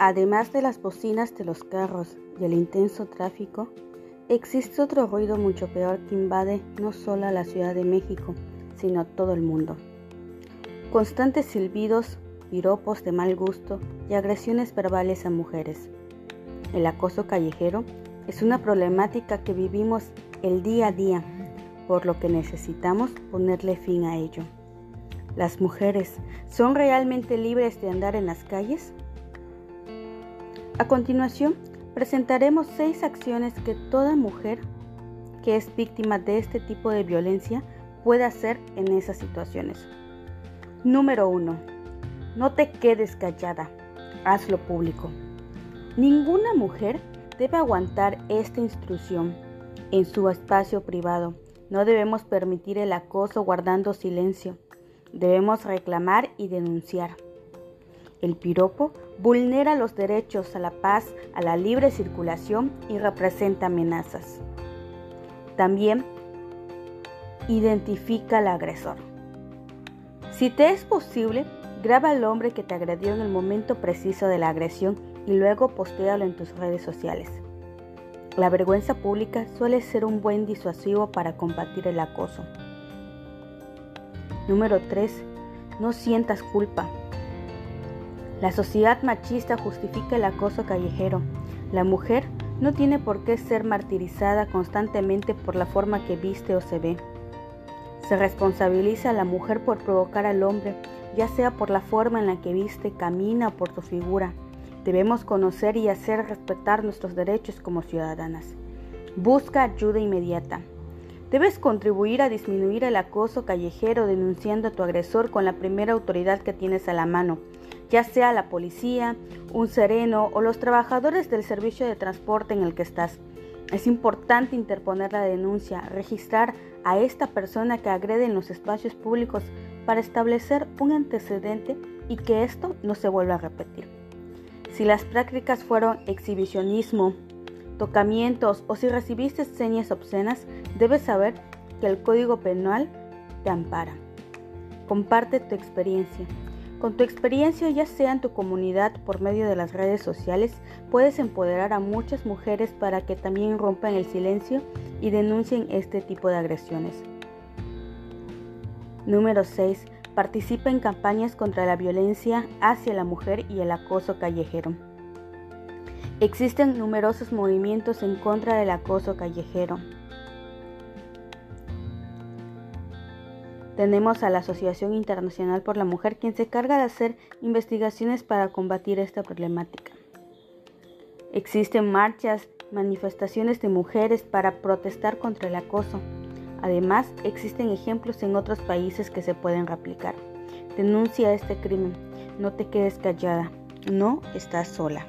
Además de las bocinas de los carros y el intenso tráfico, existe otro ruido mucho peor que invade no solo a la Ciudad de México, sino a todo el mundo. Constantes silbidos, piropos de mal gusto y agresiones verbales a mujeres. El acoso callejero es una problemática que vivimos el día a día, por lo que necesitamos ponerle fin a ello. ¿Las mujeres son realmente libres de andar en las calles? A continuación, presentaremos seis acciones que toda mujer que es víctima de este tipo de violencia puede hacer en esas situaciones. Número 1. No te quedes callada, hazlo público. Ninguna mujer debe aguantar esta instrucción en su espacio privado. No debemos permitir el acoso guardando silencio. Debemos reclamar y denunciar. El piropo vulnera los derechos a la paz, a la libre circulación y representa amenazas. También identifica al agresor. Si te es posible, graba al hombre que te agredió en el momento preciso de la agresión y luego postéalo en tus redes sociales. La vergüenza pública suele ser un buen disuasivo para combatir el acoso. Número 3. No sientas culpa. La sociedad machista justifica el acoso callejero. La mujer no tiene por qué ser martirizada constantemente por la forma que viste o se ve. Se responsabiliza a la mujer por provocar al hombre, ya sea por la forma en la que viste, camina o por su figura. Debemos conocer y hacer respetar nuestros derechos como ciudadanas. Busca ayuda inmediata. Debes contribuir a disminuir el acoso callejero denunciando a tu agresor con la primera autoridad que tienes a la mano, ya sea la policía, un sereno o los trabajadores del servicio de transporte en el que estás. Es importante interponer la denuncia, registrar a esta persona que agrede en los espacios públicos para establecer un antecedente y que esto no se vuelva a repetir. Si las prácticas fueron exhibicionismo, tocamientos o si recibiste señas obscenas, debes saber que el Código Penal te ampara. Comparte tu experiencia. Con tu experiencia, ya sea en tu comunidad por medio de las redes sociales, puedes empoderar a muchas mujeres para que también rompan el silencio y denuncien este tipo de agresiones. Número 6. Participa en campañas contra la violencia hacia la mujer y el acoso callejero. Existen numerosos movimientos en contra del acoso callejero. Tenemos a la Asociación Internacional por la Mujer quien se carga de hacer investigaciones para combatir esta problemática. Existen marchas, manifestaciones de mujeres para protestar contra el acoso. Además, existen ejemplos en otros países que se pueden replicar. Denuncia este crimen. No te quedes callada. No estás sola.